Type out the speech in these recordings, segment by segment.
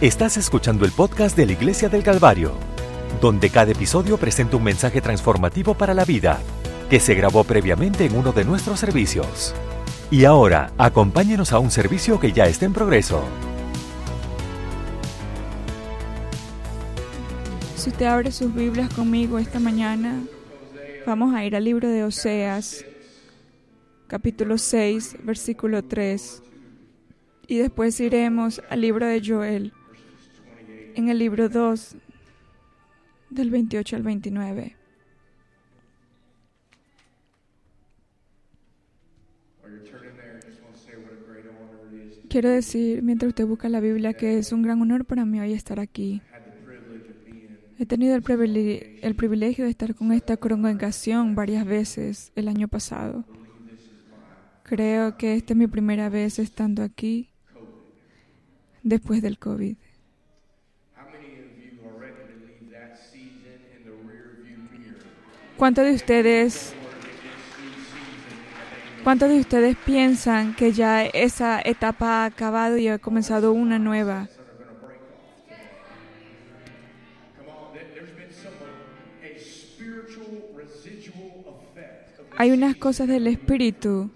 Estás escuchando el podcast de la Iglesia del Calvario, donde cada episodio presenta un mensaje transformativo para la vida, que se grabó previamente en uno de nuestros servicios. Y ahora, acompáñenos a un servicio que ya está en progreso. Si usted abre sus Biblias conmigo esta mañana, vamos a ir al libro de Oseas, capítulo 6, versículo 3. Y después iremos al libro de Joel, en el libro 2, del 28 al 29. Quiero decir, mientras usted busca la Biblia, que es un gran honor para mí hoy estar aquí. He tenido el el privilegio de estar con esta congregación varias veces el año pasado. Creo que esta es mi primera vez estando aquí después del COVID. ¿Cuántos de ustedes ¿Cuántos de ustedes piensan que ya esa etapa ha acabado y ha comenzado una nueva? Hay unas cosas del espíritu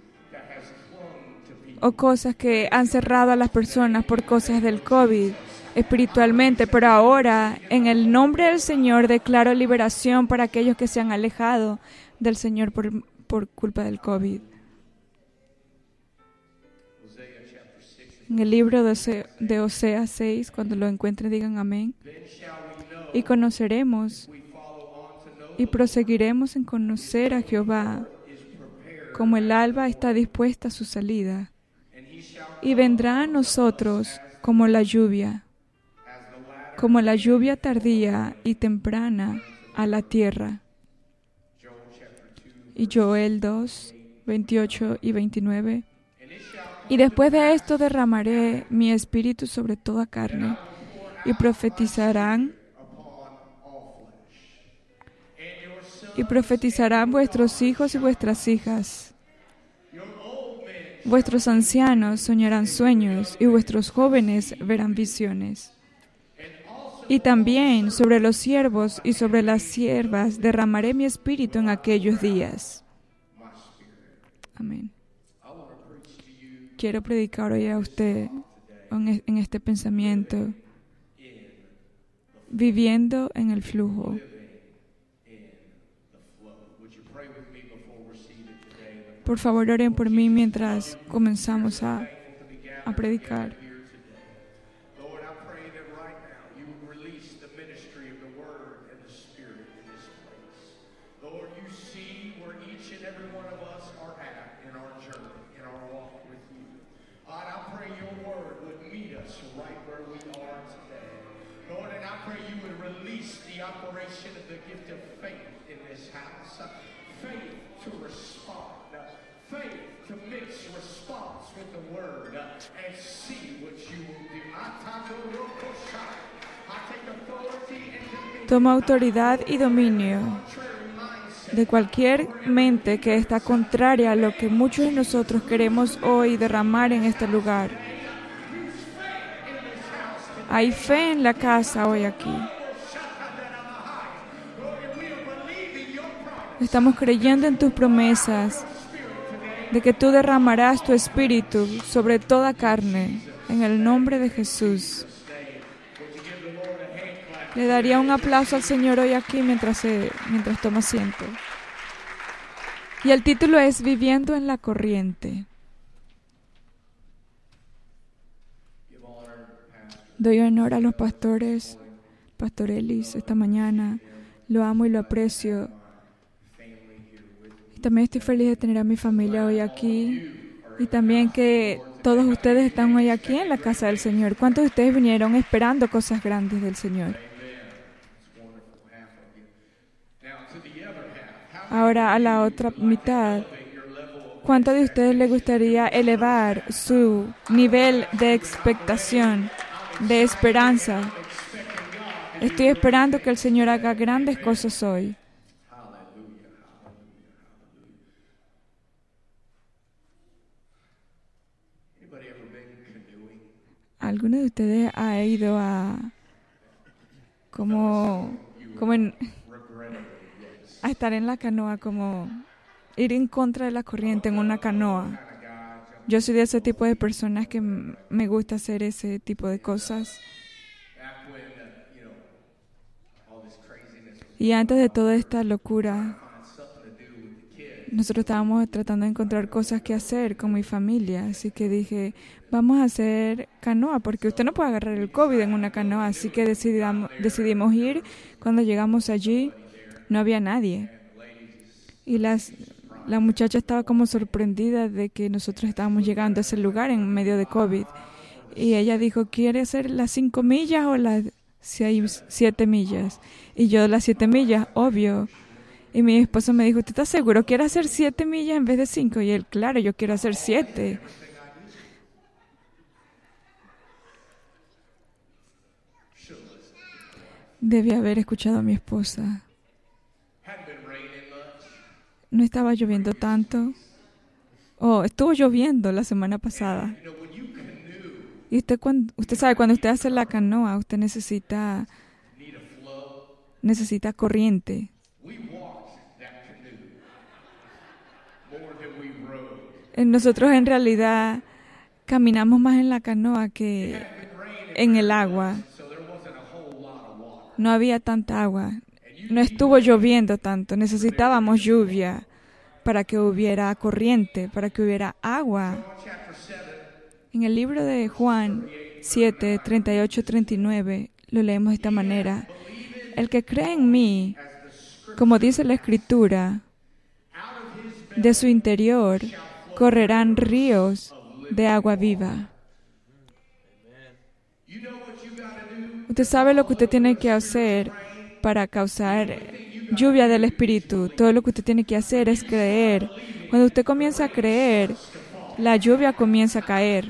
o cosas que han cerrado a las personas por cosas del COVID espiritualmente, pero ahora en el nombre del Señor declaro liberación para aquellos que se han alejado del Señor por, por culpa del COVID. En el libro de, de Oseas 6, cuando lo encuentren, digan amén. Y conoceremos y proseguiremos en conocer a Jehová, como el alba está dispuesta a su salida, y vendrá a nosotros como la lluvia, como la lluvia tardía y temprana a la tierra. Y Joel 2, 28 y 29. Y después de esto derramaré mi espíritu sobre toda carne, y profetizarán y profetizarán vuestros hijos y vuestras hijas. Vuestros ancianos soñarán sueños y vuestros jóvenes verán visiones. Y también sobre los siervos y sobre las siervas derramaré mi espíritu en aquellos días. Amén. Quiero predicar hoy a usted en este pensamiento, viviendo en el flujo. Por favor, oren por mí mientras comenzamos a, a predicar. Toma autoridad y dominio de cualquier mente que está contraria a lo que muchos de nosotros queremos hoy derramar en este lugar. Hay fe en la casa hoy aquí. Estamos creyendo en tus promesas de que tú derramarás tu espíritu sobre toda carne en el nombre de Jesús. Le daría un aplauso al Señor hoy aquí mientras, se, mientras toma asiento. Y el título es Viviendo en la corriente. Doy honor a los pastores, Pastor Ellis, esta mañana. Lo amo y lo aprecio. Y también estoy feliz de tener a mi familia hoy aquí. Y también que todos ustedes están hoy aquí en la casa del Señor. ¿Cuántos de ustedes vinieron esperando cosas grandes del Señor? Ahora a la otra mitad. ¿Cuánto de ustedes les gustaría elevar su nivel de expectación, de esperanza? Estoy esperando que el Señor haga grandes cosas hoy. ¿Alguno de ustedes ha ido a como, como en, a estar en la canoa, como ir en contra de la corriente en una canoa? Yo soy de ese tipo de personas que me gusta hacer ese tipo de cosas. Y antes de toda esta locura, nosotros estábamos tratando de encontrar cosas que hacer con mi familia, así que dije, vamos a hacer canoa, porque usted no puede agarrar el COVID en una canoa, así que decidimos, ir. Cuando llegamos allí, no había nadie. Y las, la muchacha estaba como sorprendida de que nosotros estábamos llegando a ese lugar en medio de COVID. Y ella dijo, ¿quiere hacer las cinco millas o las siete millas? Y yo las siete millas, obvio. Y mi esposo me dijo, ¿usted está seguro? ¿Quiere hacer siete millas en vez de cinco? Y él, claro, yo quiero hacer siete. Debía haber escuchado a mi esposa. No estaba lloviendo tanto. Oh, estuvo lloviendo la semana pasada. Y usted, usted sabe, cuando usted hace la canoa, usted necesita, necesita corriente. Nosotros en realidad caminamos más en la canoa que en el agua. No había tanta agua. No estuvo lloviendo tanto. Necesitábamos lluvia para que hubiera corriente, para que hubiera agua. En el libro de Juan 7, 38, 39 lo leemos de esta manera. El que cree en mí, como dice la escritura, de su interior correrán ríos de agua viva. Usted sabe lo que usted tiene que hacer para causar lluvia del Espíritu. Todo lo que usted tiene que hacer es creer. Cuando usted comienza a creer, la lluvia comienza a caer.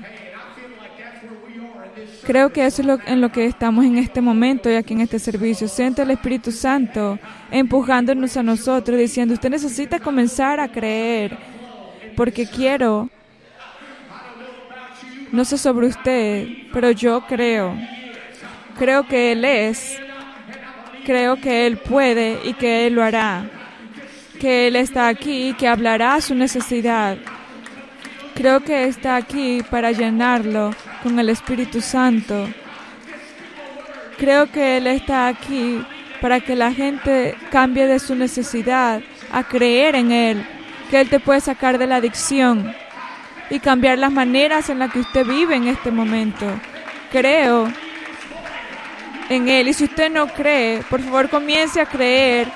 Creo que eso es lo, en lo que estamos en este momento y aquí en este servicio. Siento el Espíritu Santo empujándonos a nosotros, diciendo, usted necesita comenzar a creer porque quiero, no sé sobre usted, pero yo creo, creo que Él es, creo que Él puede y que Él lo hará, que Él está aquí y que hablará su necesidad. Creo que está aquí para llenarlo con el Espíritu Santo. Creo que Él está aquí para que la gente cambie de su necesidad a creer en Él que Él te puede sacar de la adicción y cambiar las maneras en las que usted vive en este momento. Creo en Él. Y si usted no cree, por favor comience a creer,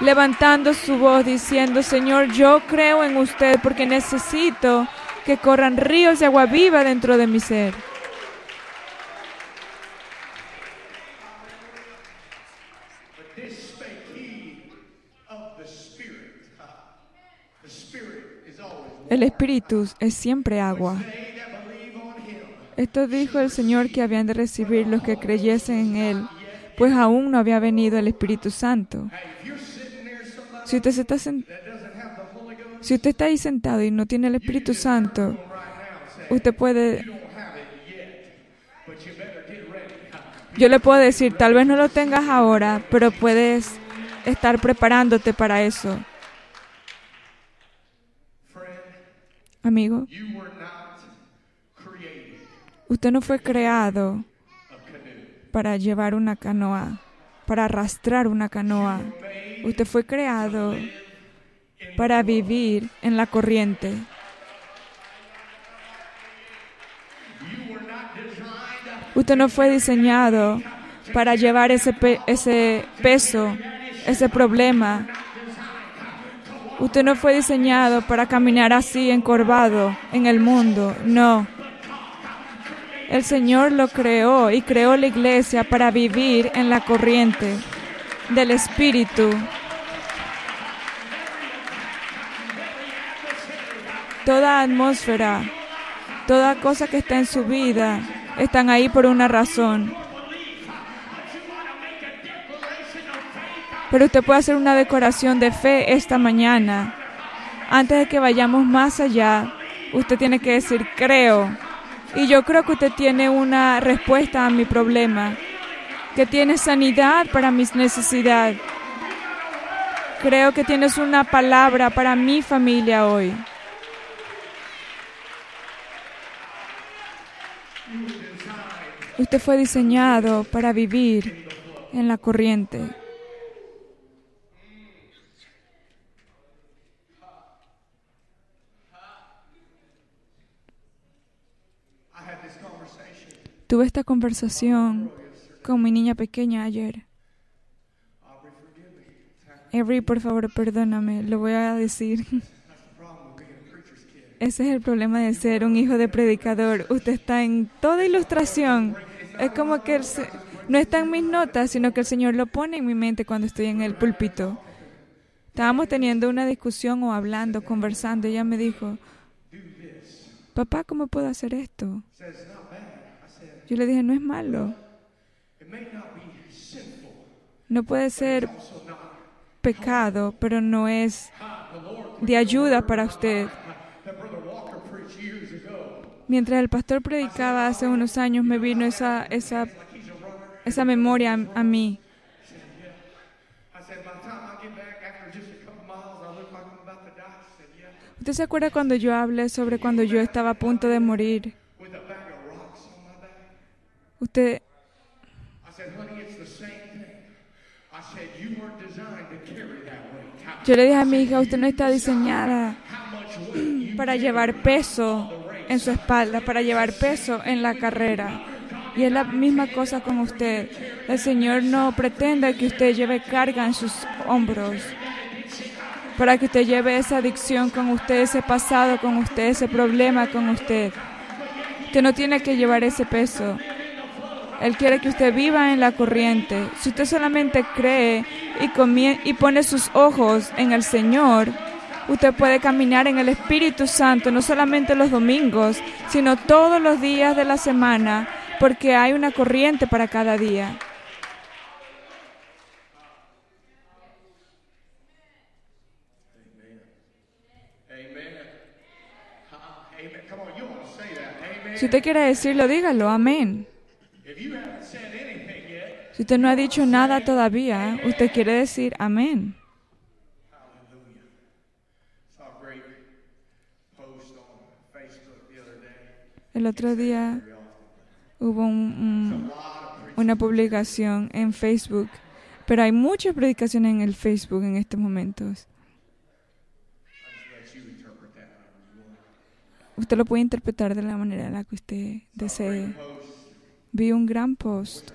levantando su voz diciendo, Señor, yo creo en usted porque necesito que corran ríos de agua viva dentro de mi ser. El Espíritu es siempre agua. Esto dijo el Señor que habían de recibir los que creyesen en Él, pues aún no había venido el Espíritu Santo. Si usted, está está ahí sentado y no tiene el Espíritu Santo, usted puede... Yo le puedo decir, tal vez no lo tengas ahora, pero puedes estar preparándote para eso. Amigo, usted no fue creado para llevar una canoa, para arrastrar una canoa. Usted fue creado para vivir en la corriente. Usted no fue diseñado para llevar ese, ese peso, ese problema, Usted no fue diseñado para caminar así encorvado en el mundo, no. El Señor lo creó y creó la iglesia para vivir en la corriente del Espíritu. Toda atmósfera, toda cosa que está en su vida, están ahí por una razón. Pero usted puede hacer una decoración de fe esta mañana. Antes de que vayamos más allá, usted tiene que decir, creo, Y yo creo que usted tiene una respuesta a mi problema, que tiene sanidad para mis necesidades. Creo que tienes una palabra para mi familia hoy. Usted fue diseñado para vivir en la corriente. Tuve esta conversación con mi niña pequeña ayer. Avery, por favor, perdóname, lo voy a decir. Ese es el problema de ser un hijo de predicador. Usted está en toda ilustración. Es como que no está en mis notas, sino que el Señor lo pone en mi mente cuando estoy en el púlpito. Estábamos teniendo una discusión o hablando, conversando. Ella me dijo, papá, ¿cómo puedo hacer esto? Yo le dije, no es malo. No puede ser pecado, pero no es de ayuda para usted. Mientras el pastor predicaba hace unos años, me vino esa, esa, esa memoria a, mí. ¿Usted se acuerda cuando yo hablé sobre cuando yo estaba a punto de morir? Usted... Yo le dije a mi hija, usted no está diseñada para llevar peso en su espalda, para llevar peso en la carrera. Y es la misma cosa con usted. El Señor no pretende que usted lleve carga en sus hombros, para que usted lleve esa adicción con usted, ese pasado con usted, ese problema con usted. Usted no tiene que llevar ese peso. Él quiere que usted viva en la corriente. Si usted solamente cree y, y pone sus ojos en el Señor, usted puede caminar en el Espíritu Santo, no solamente los domingos, sino todos los días de la semana, porque hay una corriente para cada día. Si usted quiere decirlo, dígalo, amén. Si usted no ha dicho nada todavía, usted quiere decir amén. El otro día hubo una publicación en Facebook, pero hay muchas predicaciones en el Facebook en estos momentos. Usted lo puede interpretar de la manera en la que usted desee. Vi un gran post.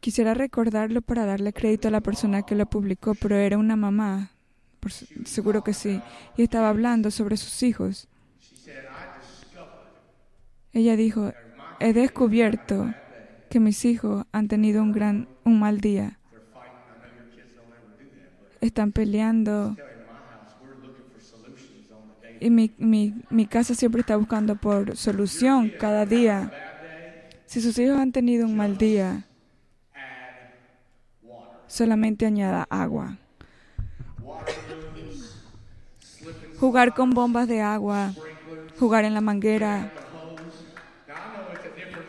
Quisiera recordarlo para darle crédito a la persona que lo publicó, pero era una mamá, seguro que sí, y estaba hablando sobre sus hijos. Ella dijo, he descubierto que mis hijos han tenido un gran, un mal día. Están peleando y mi, mi, mi casa siempre está buscando por solución cada día. Si sus hijos han tenido un mal día, solamente añada agua. Jugar con bombas de agua, jugar en la manguera.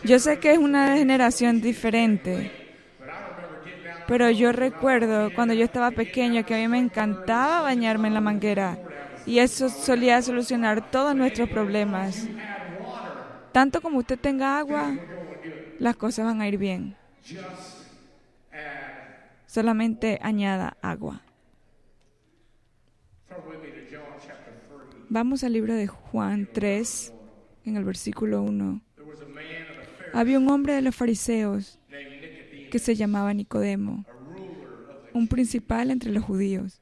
Yo sé que es una generación diferente, pero yo recuerdo cuando yo estaba pequeño que a mí me encantaba bañarme en la manguera y eso solía solucionar todos nuestros problemas. Tanto como usted tenga agua, las cosas van a ir bien. Solamente añada agua. Vamos al libro de Juan 3, en el versículo 1. Había un hombre de los fariseos que se llamaba Nicodemo, un principal entre los judíos.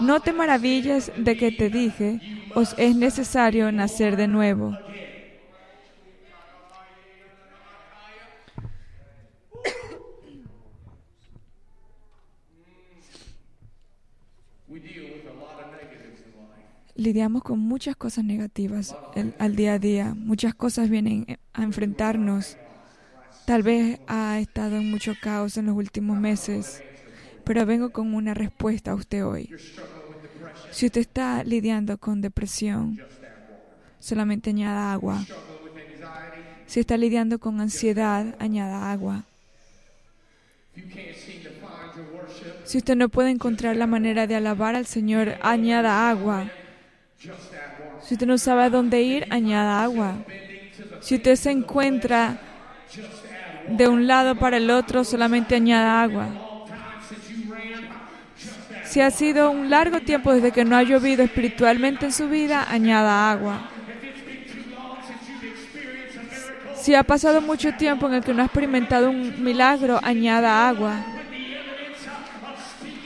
No te maravilles de que te dije, os es necesario nacer de nuevo. lidiamos con muchas cosas negativas al día a día. Muchas cosas vienen a enfrentarnos. Tal vez ha estado en mucho caos en los últimos meses, pero vengo con una respuesta a usted hoy. Si usted está lidiando con depresión, solamente añada agua. Si está lidiando con ansiedad, añada agua. Si usted no puede encontrar la manera de alabar al Señor, añada agua. Si usted no sabe a dónde ir, añada agua. Si usted se encuentra de un lado para el otro, solamente añada agua. Si ha sido un largo tiempo desde que no ha llovido espiritualmente en su vida, añada agua. Si ha pasado mucho tiempo en el que no ha experimentado un milagro, añada agua.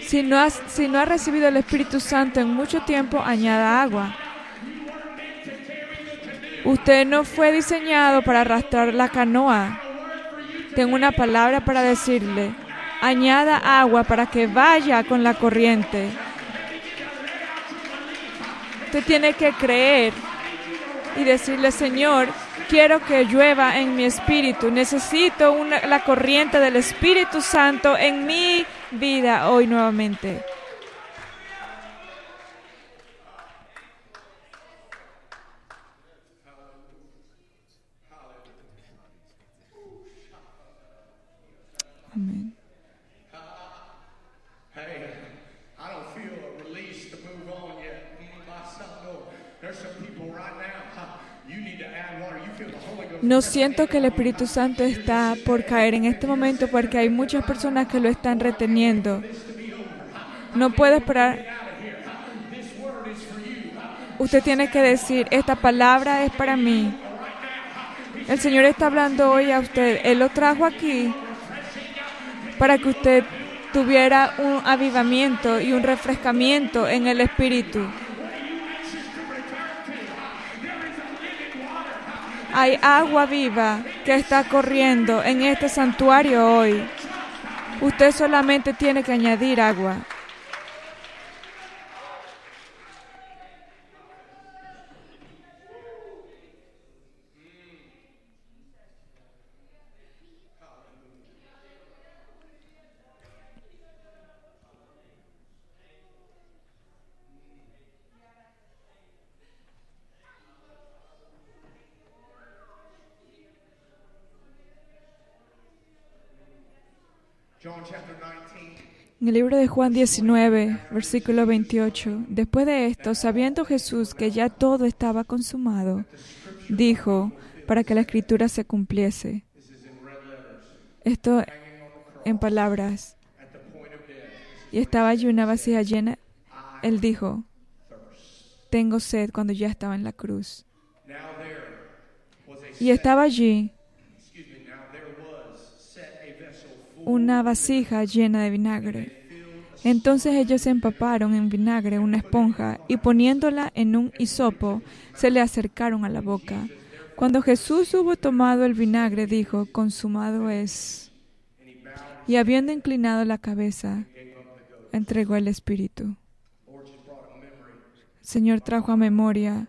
Si no, si no ha recibido el Espíritu Santo en mucho tiempo, añada agua. Usted no fue diseñado para arrastrar la canoa. Tengo una palabra para decirle. Añada agua para que vaya con la corriente. Usted tiene que creer y decirle, Señor, quiero que llueva en mi espíritu. Necesito la corriente del Espíritu Santo en mi vida hoy nuevamente. No siento que el Espíritu Santo está por caer en este momento porque hay muchas personas que lo están reteniendo. No puede esperar. Usted tiene que decir, esta palabra es para mí. El Señor está hablando hoy a usted. Él lo trajo aquí para que usted tuviera un avivamiento y un refrescamiento en el Espíritu. Hay agua viva que está corriendo en este santuario hoy. Usted solamente tiene que añadir agua. En el libro de Juan 19, versículo 28, después de esto, sabiendo Jesús que ya todo estaba consumado, dijo para que la escritura se cumpliese. Esto en palabras. Y estaba allí una vasija llena. Él dijo, tengo sed cuando ya estaba en la cruz. Y estaba allí una vasija llena de vinagre. Entonces ellos empaparon en vinagre una esponja y poniéndola en un hisopo, se le acercaron a la boca. Cuando Jesús hubo tomado el vinagre, dijo, consumado es. Y habiendo inclinado la cabeza, entregó el Espíritu. El Señor trajo a memoria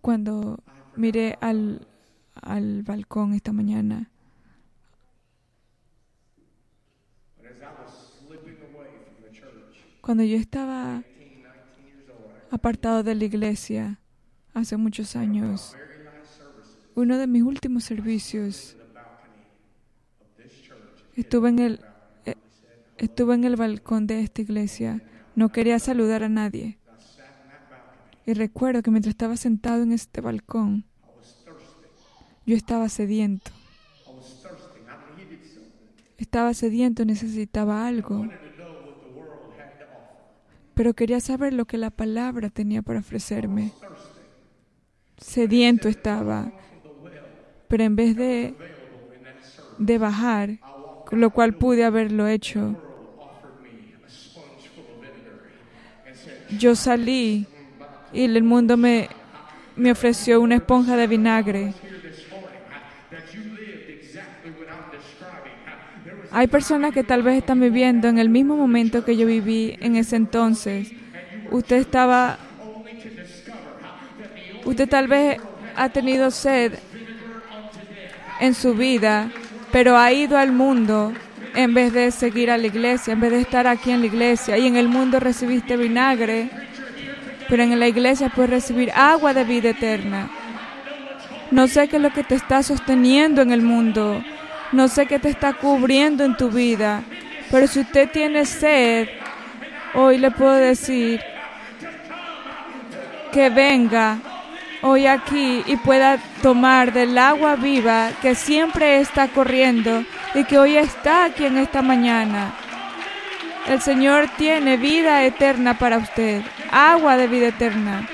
cuando miré al, al balcón esta mañana Cuando yo estaba apartado de la iglesia hace muchos años, uno de mis últimos servicios estuve en el eh, estuve en el balcón de esta iglesia. No quería saludar a nadie. Y recuerdo que mientras estaba sentado en este balcón, yo estaba sediento. Estaba sediento, necesitaba algo. Pero quería saber lo que la palabra tenía para ofrecerme. Sediento estaba. Pero en vez de, de bajar, lo cual pude haberlo hecho, yo salí y el mundo me, me ofreció una esponja de vinagre. Hay personas que tal vez están viviendo en el mismo momento que yo viví en ese entonces. Usted estaba, usted tal vez ha tenido sed en su vida, pero ha ido al mundo en vez de seguir a la iglesia, en vez de estar aquí en la iglesia. Y en el mundo recibiste vinagre, pero en la iglesia puedes recibir agua de vida eterna. No sé qué es lo que te está sosteniendo en el mundo. No sé qué te está cubriendo en tu vida, pero si usted tiene sed, hoy le puedo decir que venga hoy aquí y pueda tomar del agua viva que siempre está corriendo y que hoy está aquí en esta mañana. El Señor tiene vida eterna para usted, agua de vida eterna.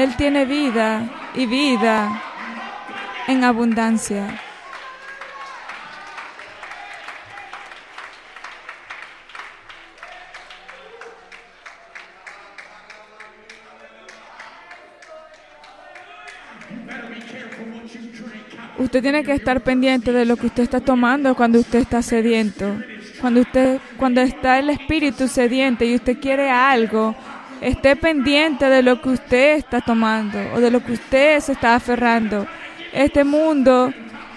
Él tiene vida y vida en abundancia. Usted tiene que estar pendiente de lo que usted está tomando cuando usted está sediento. Cuando usted cuando está el espíritu sediente y usted quiere algo, esté pendiente de lo que usted está tomando o de lo que usted se está aferrando. Este mundo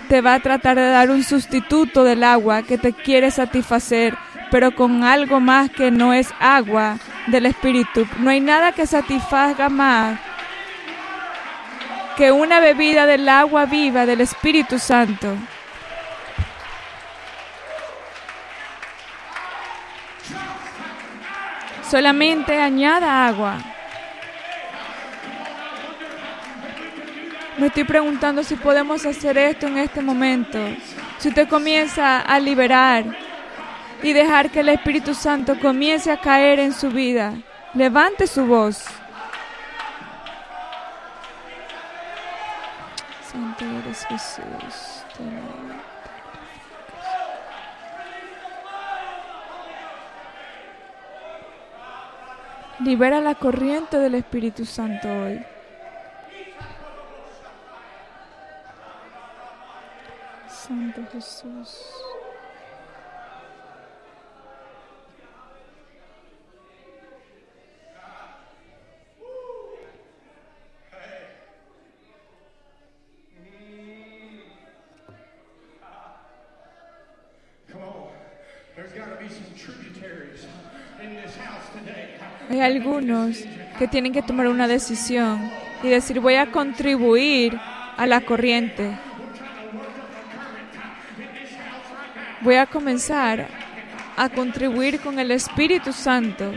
te va a tratar de dar un sustituto del agua que te quiere satisfacer, pero con algo más que no es agua del espíritu. No hay nada que satisfaga más que una bebida del agua viva del Espíritu Santo. Solamente añada agua. Me estoy preguntando si podemos hacer esto en este momento. Si usted comienza a liberar y dejar que el Espíritu Santo comience a caer en su vida, levante su voz. Santo eres Jesús. Libera la corriente del Espíritu Santo hoy. Santo Jesús. Algunos que tienen que tomar una decisión y decir voy a contribuir a la corriente. Voy a comenzar a contribuir con el Espíritu Santo,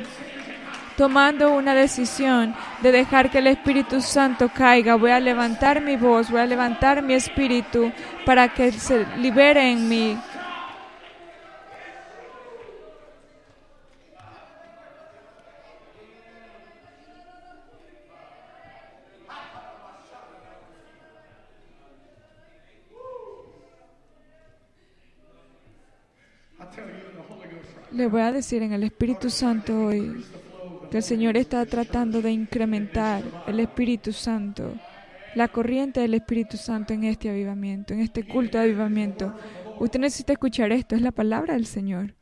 tomando una decisión de dejar que el Espíritu Santo caiga. Voy a levantar mi voz, voy a levantar mi espíritu para que se libere en mí Voy a decir en el Espíritu Santo hoy que el Señor está tratando de incrementar el Espíritu Santo, la corriente del Espíritu Santo en este avivamiento, en este culto de avivamiento. Usted necesita escuchar esto, es la palabra del Señor.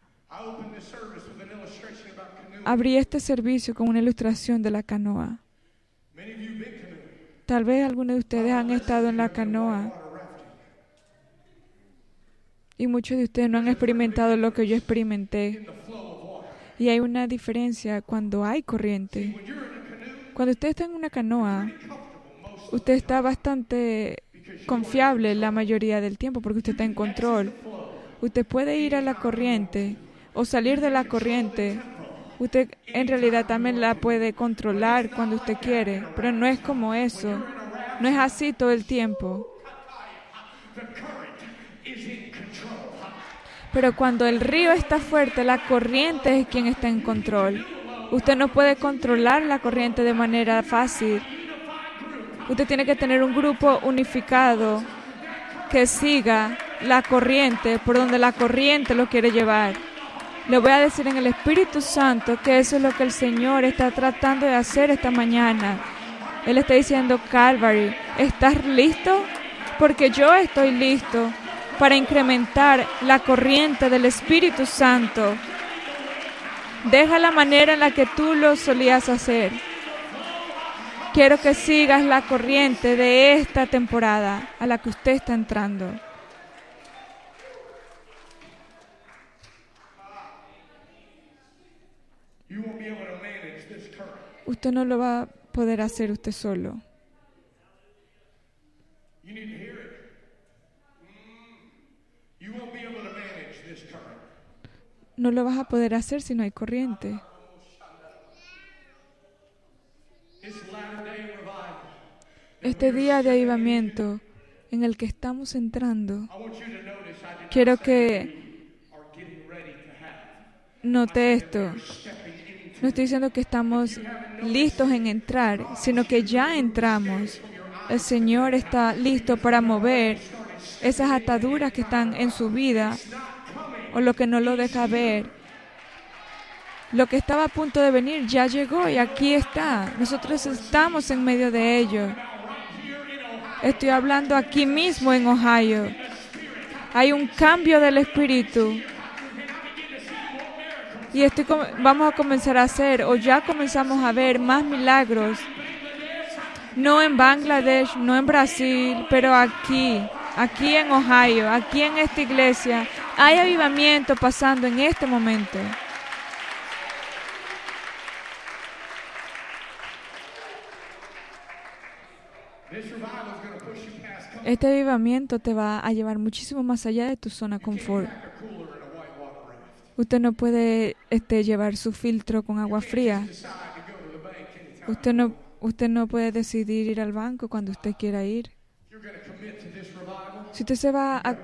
Abrí este servicio con una ilustración de la canoa. Tal vez algunos de ustedes han estado en la canoa y muchos de ustedes no han experimentado lo que yo experimenté. Y hay una diferencia cuando hay corriente. Cuando usted está en una canoa, usted está bastante confiable la mayoría del tiempo porque usted está en control. Usted puede ir a la corriente o salir de la corriente. Usted en realidad también la puede controlar cuando usted quiere, pero no es como eso. No es así todo el tiempo. Pero cuando el río está fuerte, la corriente es quien está en control. Usted no puede controlar la corriente de manera fácil. Usted tiene que tener un grupo unificado que siga la corriente por donde la corriente lo quiere llevar. Le voy a decir en el Espíritu Santo que eso es lo que el Señor está tratando de hacer esta mañana. Él está diciendo, Calvary, ¿estás listo? Porque yo estoy listo para incrementar la corriente del Espíritu Santo. Deja la manera en la que tú lo solías hacer. Quiero que sigas la corriente de esta temporada a la que usted está entrando. Usted no lo va a poder hacer usted solo. No lo vas a poder hacer si no hay corriente. Este día de avivamiento en el que estamos entrando, quiero que note esto. No estoy diciendo que estamos listos en entrar, sino que ya entramos. El Señor está listo para mover esas ataduras que están en su vida o lo que no lo deja ver. Lo que estaba a punto de venir ya llegó y aquí está. Nosotros estamos en medio de ello. Estoy hablando aquí mismo en Ohio. Hay un cambio del espíritu. Y estoy, vamos a comenzar a hacer, o ya comenzamos a ver más milagros. No en Bangladesh, no en Brasil, pero aquí, aquí en Ohio, aquí en esta iglesia, hay avivamiento pasando en este momento. Este avivamiento te va a llevar muchísimo más allá de tu zona confort. Usted no puede este, llevar su filtro con agua fría. Usted no, usted no puede decidir ir al banco cuando usted quiera ir. Si usted se va a,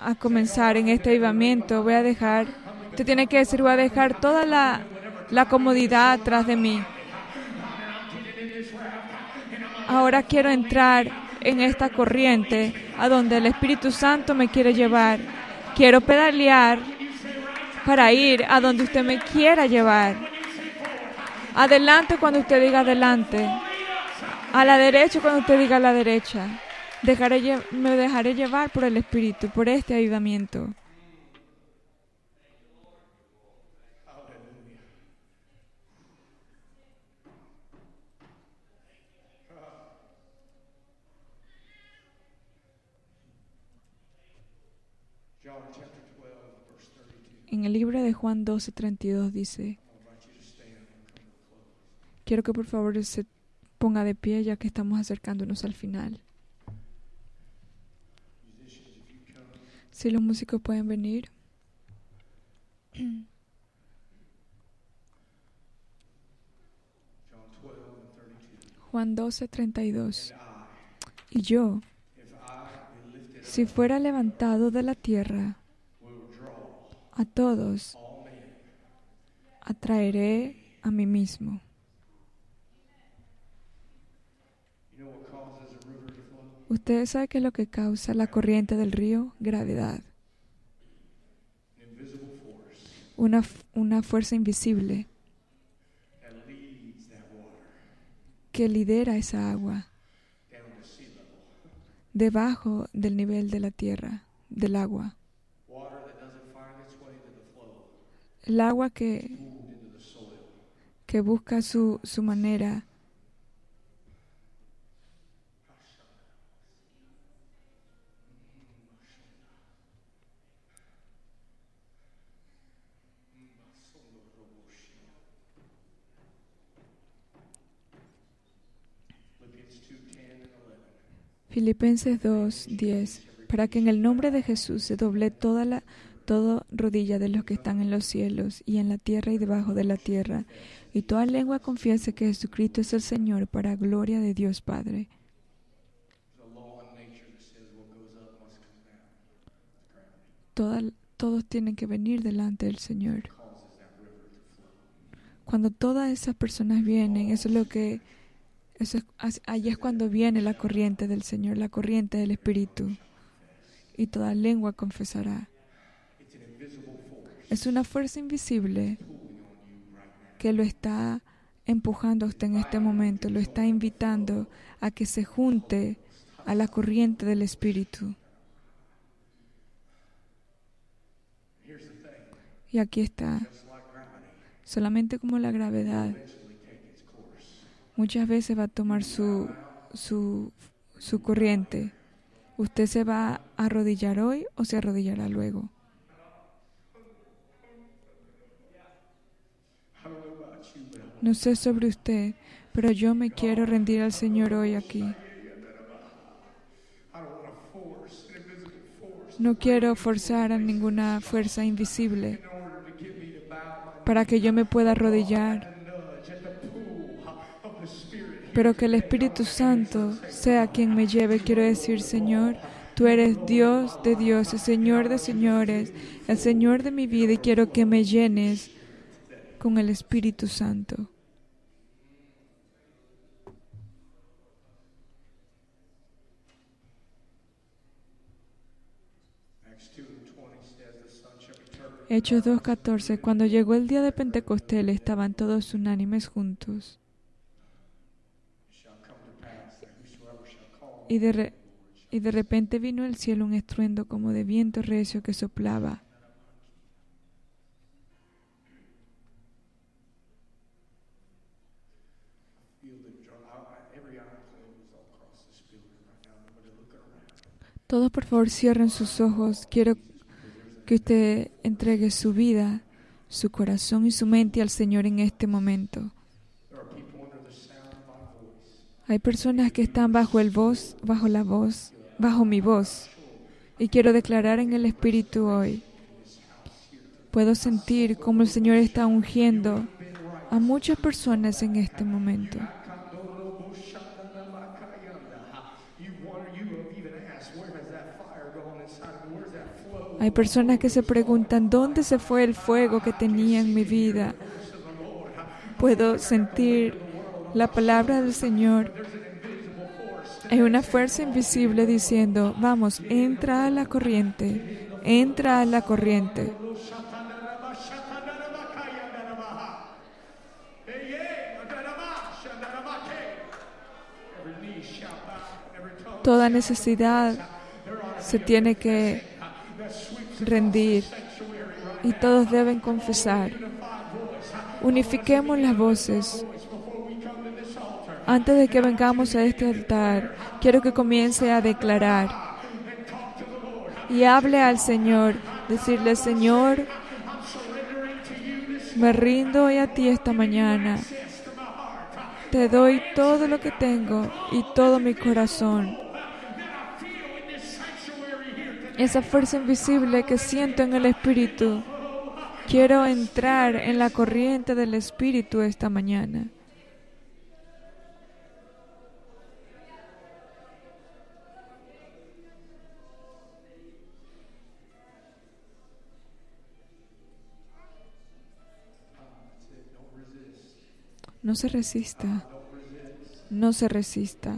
a comenzar en este avivamiento, voy a dejar, usted tiene que decir, voy a dejar toda la, la comodidad atrás de mí. Ahora quiero entrar en esta corriente a donde el Espíritu Santo me quiere llevar. Quiero pedalear para ir a donde usted me quiera llevar. Adelante cuando usted diga adelante. A la derecha cuando usted diga a la derecha. Dejaré, me dejaré llevar por el Espíritu, por este ayudamiento. En el libro de Juan 12, 32 dice, quiero que por favor se ponga de pie ya que estamos acercándonos al final. Si los músicos pueden venir. Juan 12, 32. Y yo, si fuera levantado de la tierra, a todos atraeré a mí mismo. ¿Ustedes saben qué es lo que causa la corriente del río? Gravedad. Una, una fuerza invisible que lidera esa agua debajo del nivel de la tierra, del agua. El agua que, que busca su, su manera Filipenses 2:10 para que en el nombre de Jesús se doble toda la toda rodilla de los que están en los cielos y en la tierra y debajo de la tierra, y toda lengua confiese que Jesucristo es el Señor para gloria de Dios Padre. Todos tienen que venir delante del Señor. Cuando todas esas personas vienen, eso es lo que eso es, cuando viene la corriente del Señor, la corriente del Espíritu. Y toda lengua confesará. Es una fuerza invisible que lo está empujando a usted en este momento, lo está invitando a que se junte a la corriente del Espíritu. Y aquí está, solamente como la gravedad, muchas veces va a tomar su, su, su corriente. ¿Usted se va a arrodillar hoy o se arrodillará luego? No sé sobre usted, pero yo me quiero rendir al Señor hoy aquí. No quiero forzar a ninguna fuerza invisible para que yo me pueda arrodillar, pero que el Espíritu Santo sea quien me lleve. Quiero decir, Señor, tú eres Dios de Dios, el Señor de señores, el Señor de mi vida y quiero que me llenes con el Espíritu Santo. Hechos 2.14. Cuando llegó el día de Pentecostés estaban todos unánimes juntos. Y de, y de repente vino el cielo un estruendo como de viento recio que soplaba. Todos por favor cierren sus ojos. Quiero que usted entregue su vida, su corazón y su mente al Señor en este momento. Hay personas que están bajo el voz, bajo la voz, bajo mi voz. Y quiero declarar en el Espíritu hoy. Puedo sentir cómo el Señor está ungiendo a muchas personas en este momento. Hay personas que se preguntan, ¿dónde se fue el fuego que tenía en mi vida? Puedo sentir la palabra del Señor. Hay una fuerza invisible diciendo, vamos, entra a la corriente, entra a la corriente. Toda necesidad se tiene que rendir y todos deben confesar. Unifiquemos las voces. Antes de que vengamos a este altar, quiero que comience a declarar y hable al Señor, decirle, Señor, me rindo hoy a ti esta mañana. Te doy todo lo que tengo y todo mi corazón esa fuerza invisible que siento en el Espíritu. Quiero entrar en la corriente del Espíritu esta mañana. No se resista. No se resista.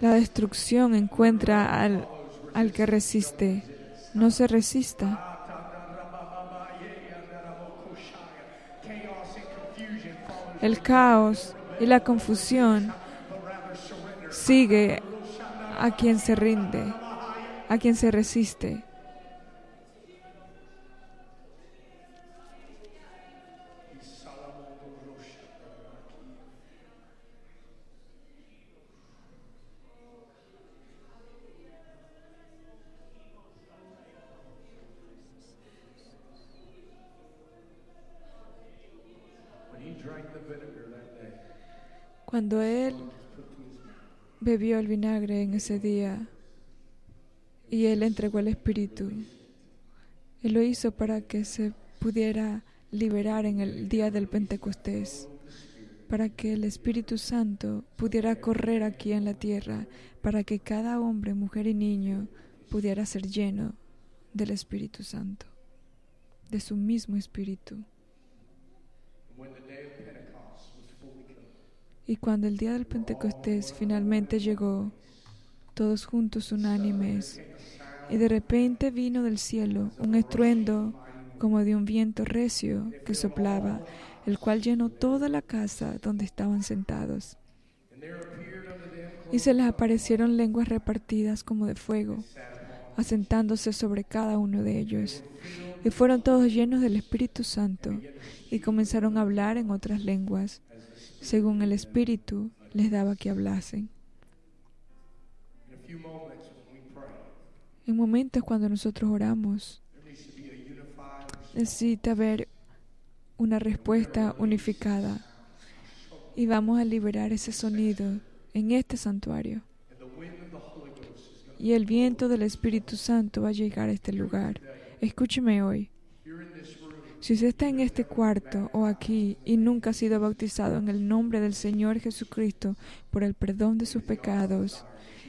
La destrucción encuentra al, al que resiste. No se resista. El caos y la confusión sigue a quien se rinde, a quien se resiste. Cuando él bebió el vinagre en ese día y Él entregó el Espíritu. Él lo hizo para que se pudiera liberar en el día del Pentecostés, para que el Espíritu Santo pudiera correr aquí en la tierra, para que cada hombre, mujer y niño pudiera ser lleno del Espíritu Santo, de su mismo Espíritu. Y cuando el día del Pentecostés finalmente llegó, todos juntos unánimes, y de repente vino del cielo un estruendo como de un viento recio que soplaba, el cual llenó toda la casa donde estaban sentados. Y se les aparecieron lenguas repartidas como de fuego, asentándose sobre cada uno de ellos. Y fueron todos llenos del Espíritu Santo y comenzaron a hablar en otras lenguas, según el Espíritu les daba que hablasen. En momentos cuando nosotros oramos, necesita haber una respuesta unificada y vamos a liberar ese sonido en este santuario. Y el viento del Espíritu Santo va a llegar a este lugar. Escúcheme hoy. Si usted está en este cuarto o aquí y nunca ha sido bautizado en el nombre del Señor Jesucristo por el perdón de sus pecados,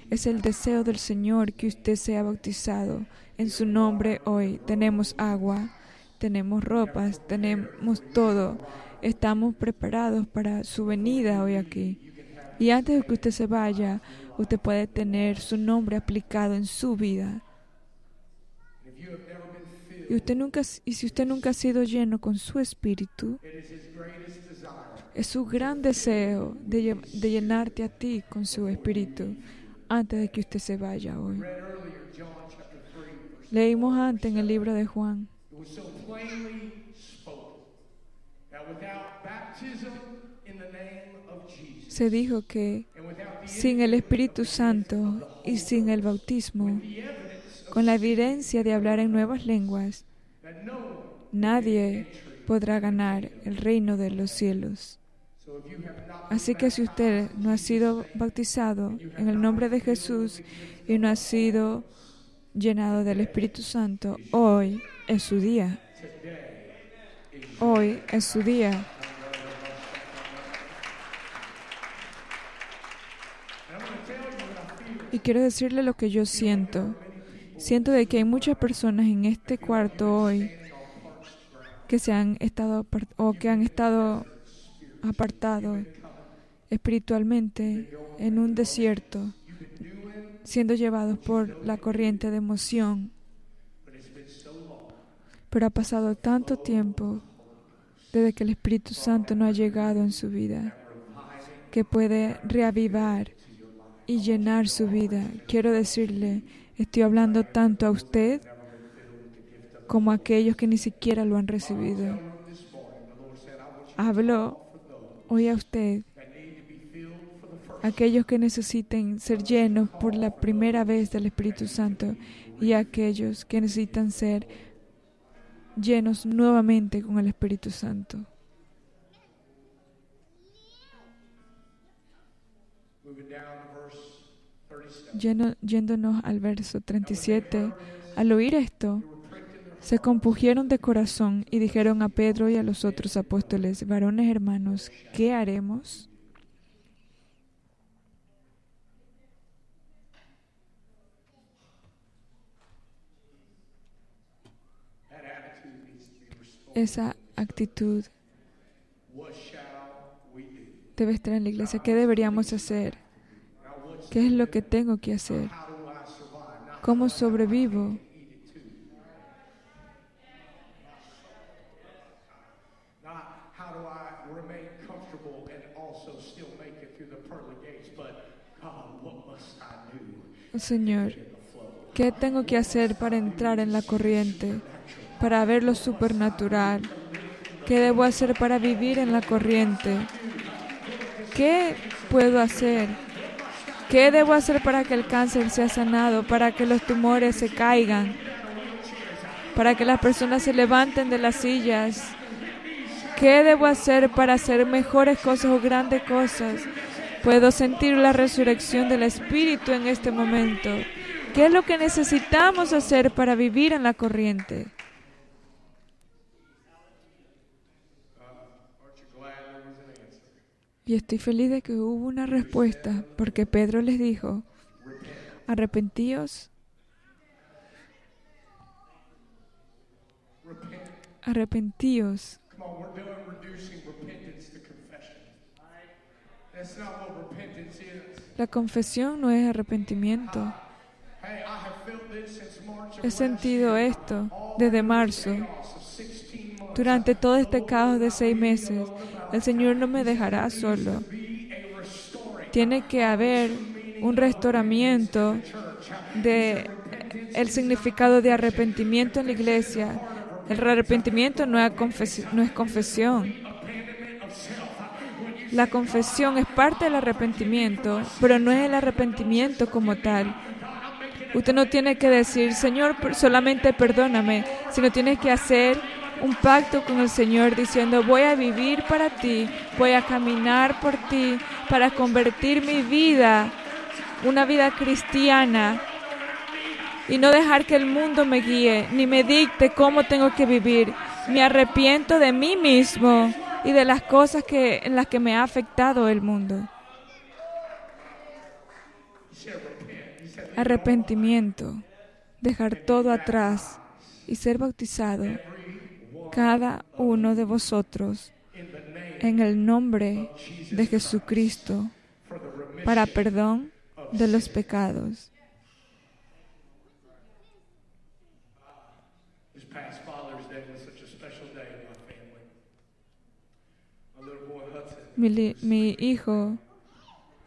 es el deseo del Señor que usted sea bautizado. En su nombre hoy tenemos agua, tenemos ropas, tenemos todo. Estamos preparados para su venida hoy aquí. Y antes de que usted se vaya, usted puede tener su nombre aplicado en su vida. Y, usted nunca, y si usted nunca ha sido lleno con su espíritu, es su gran deseo de, de llenarte a ti con su espíritu antes de que usted se vaya hoy. Leímos antes en el libro de Juan. Se dijo que sin el Espíritu Santo y sin el bautismo, con la evidencia de hablar en nuevas lenguas, nadie podrá ganar el reino de los cielos. Así que si usted no ha sido bautizado en el nombre de Jesús y no ha sido llenado del Espíritu Santo, hoy es su día. Hoy es su día. Y quiero decirle lo que yo siento. Siento de que hay muchas personas en este cuarto hoy que se han estado o que han estado apartados espiritualmente en un desierto, siendo llevados por la corriente de emoción. Pero ha pasado tanto tiempo desde que el Espíritu Santo no ha llegado en su vida que puede reavivar y llenar su vida. Quiero decirle, Estoy hablando tanto a usted como a aquellos que ni siquiera lo han recibido. Hablo hoy a usted, aquellos que necesiten ser llenos por la primera vez del Espíritu Santo y aquellos que necesitan ser llenos nuevamente con el Espíritu Santo. Yéndonos al verso 37, al oír esto, se compugieron de corazón y dijeron a Pedro y a los otros apóstoles, varones hermanos, ¿qué haremos? Esa actitud debe estar en la iglesia. ¿Qué deberíamos hacer? ¿Qué es lo que tengo que hacer? ¿Cómo sobrevivo? Señor, ¿qué tengo que hacer para entrar en la corriente, para ver lo supernatural? ¿Qué debo hacer para vivir en la corriente? ¿Qué puedo hacer? ¿Qué debo hacer para que el cáncer sea sanado, para que los tumores se caigan, para que las personas se levanten de las sillas? ¿Qué debo hacer para hacer mejores cosas o grandes cosas? Puedo sentir la resurrección del Espíritu en este momento. ¿Qué es lo que necesitamos hacer para vivir en la corriente? Y estoy feliz de que hubo una respuesta, porque Pedro les dijo, arrepentíos, arrepentíos. La confesión no es arrepentimiento. He sentido esto desde marzo. Durante todo este caos de seis meses, el Señor no me dejará solo. Tiene que haber un restauramiento de el significado de arrepentimiento en la iglesia. El arrepentimiento no es, confesión. La confesión es parte del arrepentimiento, pero no es el arrepentimiento como tal. Usted no tiene que decir, Señor, solamente perdóname, sino tiene que hacer un pacto con el Señor diciendo, voy a vivir para ti, voy a caminar por ti, para convertir mi vida, una vida cristiana, y no dejar que el mundo me guíe, ni me dicte cómo tengo que vivir. Me arrepiento de mí mismo y de las cosas que, en las que me ha afectado el mundo. Arrepentimiento, dejar todo atrás y ser bautizado cada uno de vosotros en el nombre de Jesucristo para perdón de los pecados. Mi, mi, hijo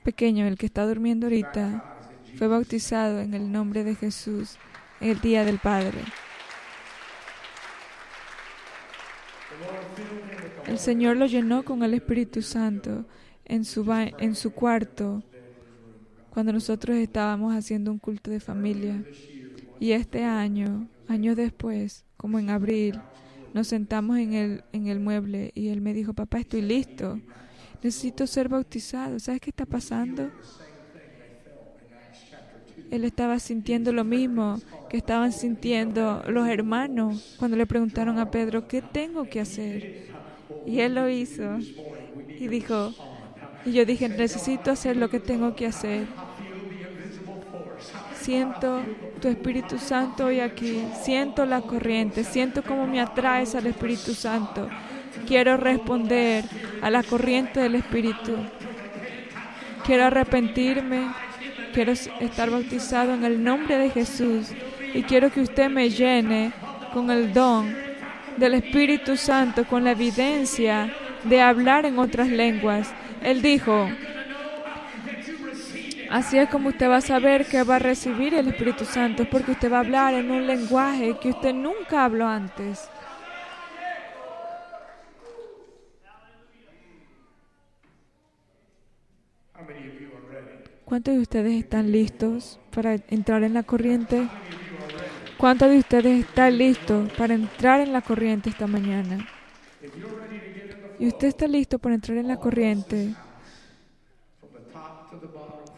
pequeño, el que está durmiendo ahorita, fue bautizado en el nombre de Jesús el día del Padre. El Señor lo llenó con el Espíritu Santo en su, en su cuarto cuando nosotros estábamos haciendo un culto de familia. Y este año, años después, como en abril, nos sentamos en el, en el mueble y él me dijo, papá, estoy listo, necesito ser bautizado. ¿Sabes qué está pasando? Él estaba sintiendo lo mismo que estaban sintiendo los hermanos cuando le preguntaron a Pedro, ¿qué tengo que hacer? Y él lo hizo. Y dijo, y yo dije, necesito hacer lo que tengo que hacer. Siento tu Espíritu Santo hoy aquí, siento la corriente, siento cómo me atraes al Espíritu Santo. Quiero responder a la corriente del Espíritu. Quiero arrepentirme, quiero estar bautizado en el nombre de Jesús y quiero que usted me llene con el don del Espíritu Santo, con la evidencia de hablar en otras lenguas. Él dijo, así es como usted va a saber que va a recibir el Espíritu Santo, porque usted va a hablar en un lenguaje que usted nunca habló antes. ¿Cuántos de ustedes están listos para entrar en la corriente? ¿Cuántos de ustedes están listos para entrar en la corriente esta mañana? Y usted está listo para entrar en la corriente.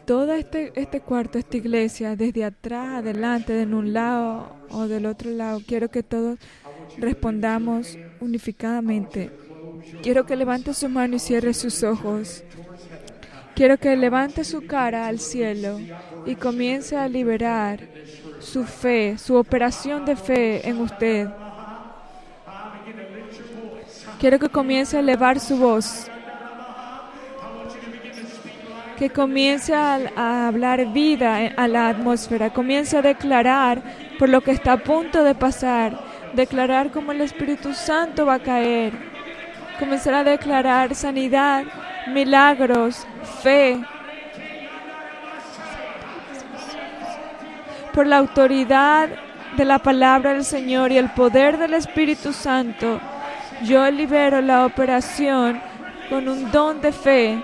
Todo este, este cuarto, esta iglesia, desde atrás, adelante, de un lado o del otro lado, quiero que todos respondamos unificadamente. Quiero que levante su mano y cierre sus ojos. Quiero que levante su cara al cielo y comience a liberar su fe, su operación de fe en usted. Quiero que comience a elevar su voz. Que comience a, hablar vida a la atmósfera. Comience a declarar por lo que está a punto de pasar. Declarar cómo el Espíritu Santo va a caer. Comenzar a declarar sanidad, milagros, fe. Por la autoridad de la palabra del Señor y el poder del Espíritu Santo, yo libero la operación con un don de fe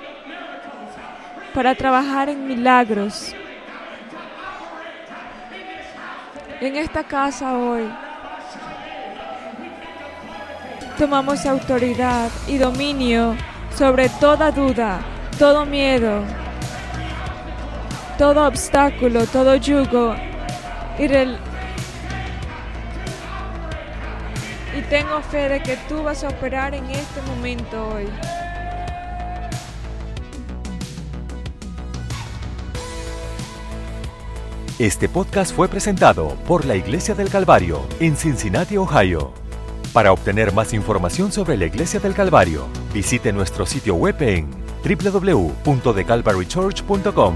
para trabajar en milagros. En esta casa hoy tomamos autoridad y dominio sobre toda duda, todo miedo, todo obstáculo, todo yugo y, y tengo fe de que tú vas a operar en este momento hoy. Este podcast fue presentado por la Iglesia del Calvario en Cincinnati, Ohio. Para obtener más información sobre la Iglesia del Calvario, visite nuestro sitio web en www.thecalvarychurch.com.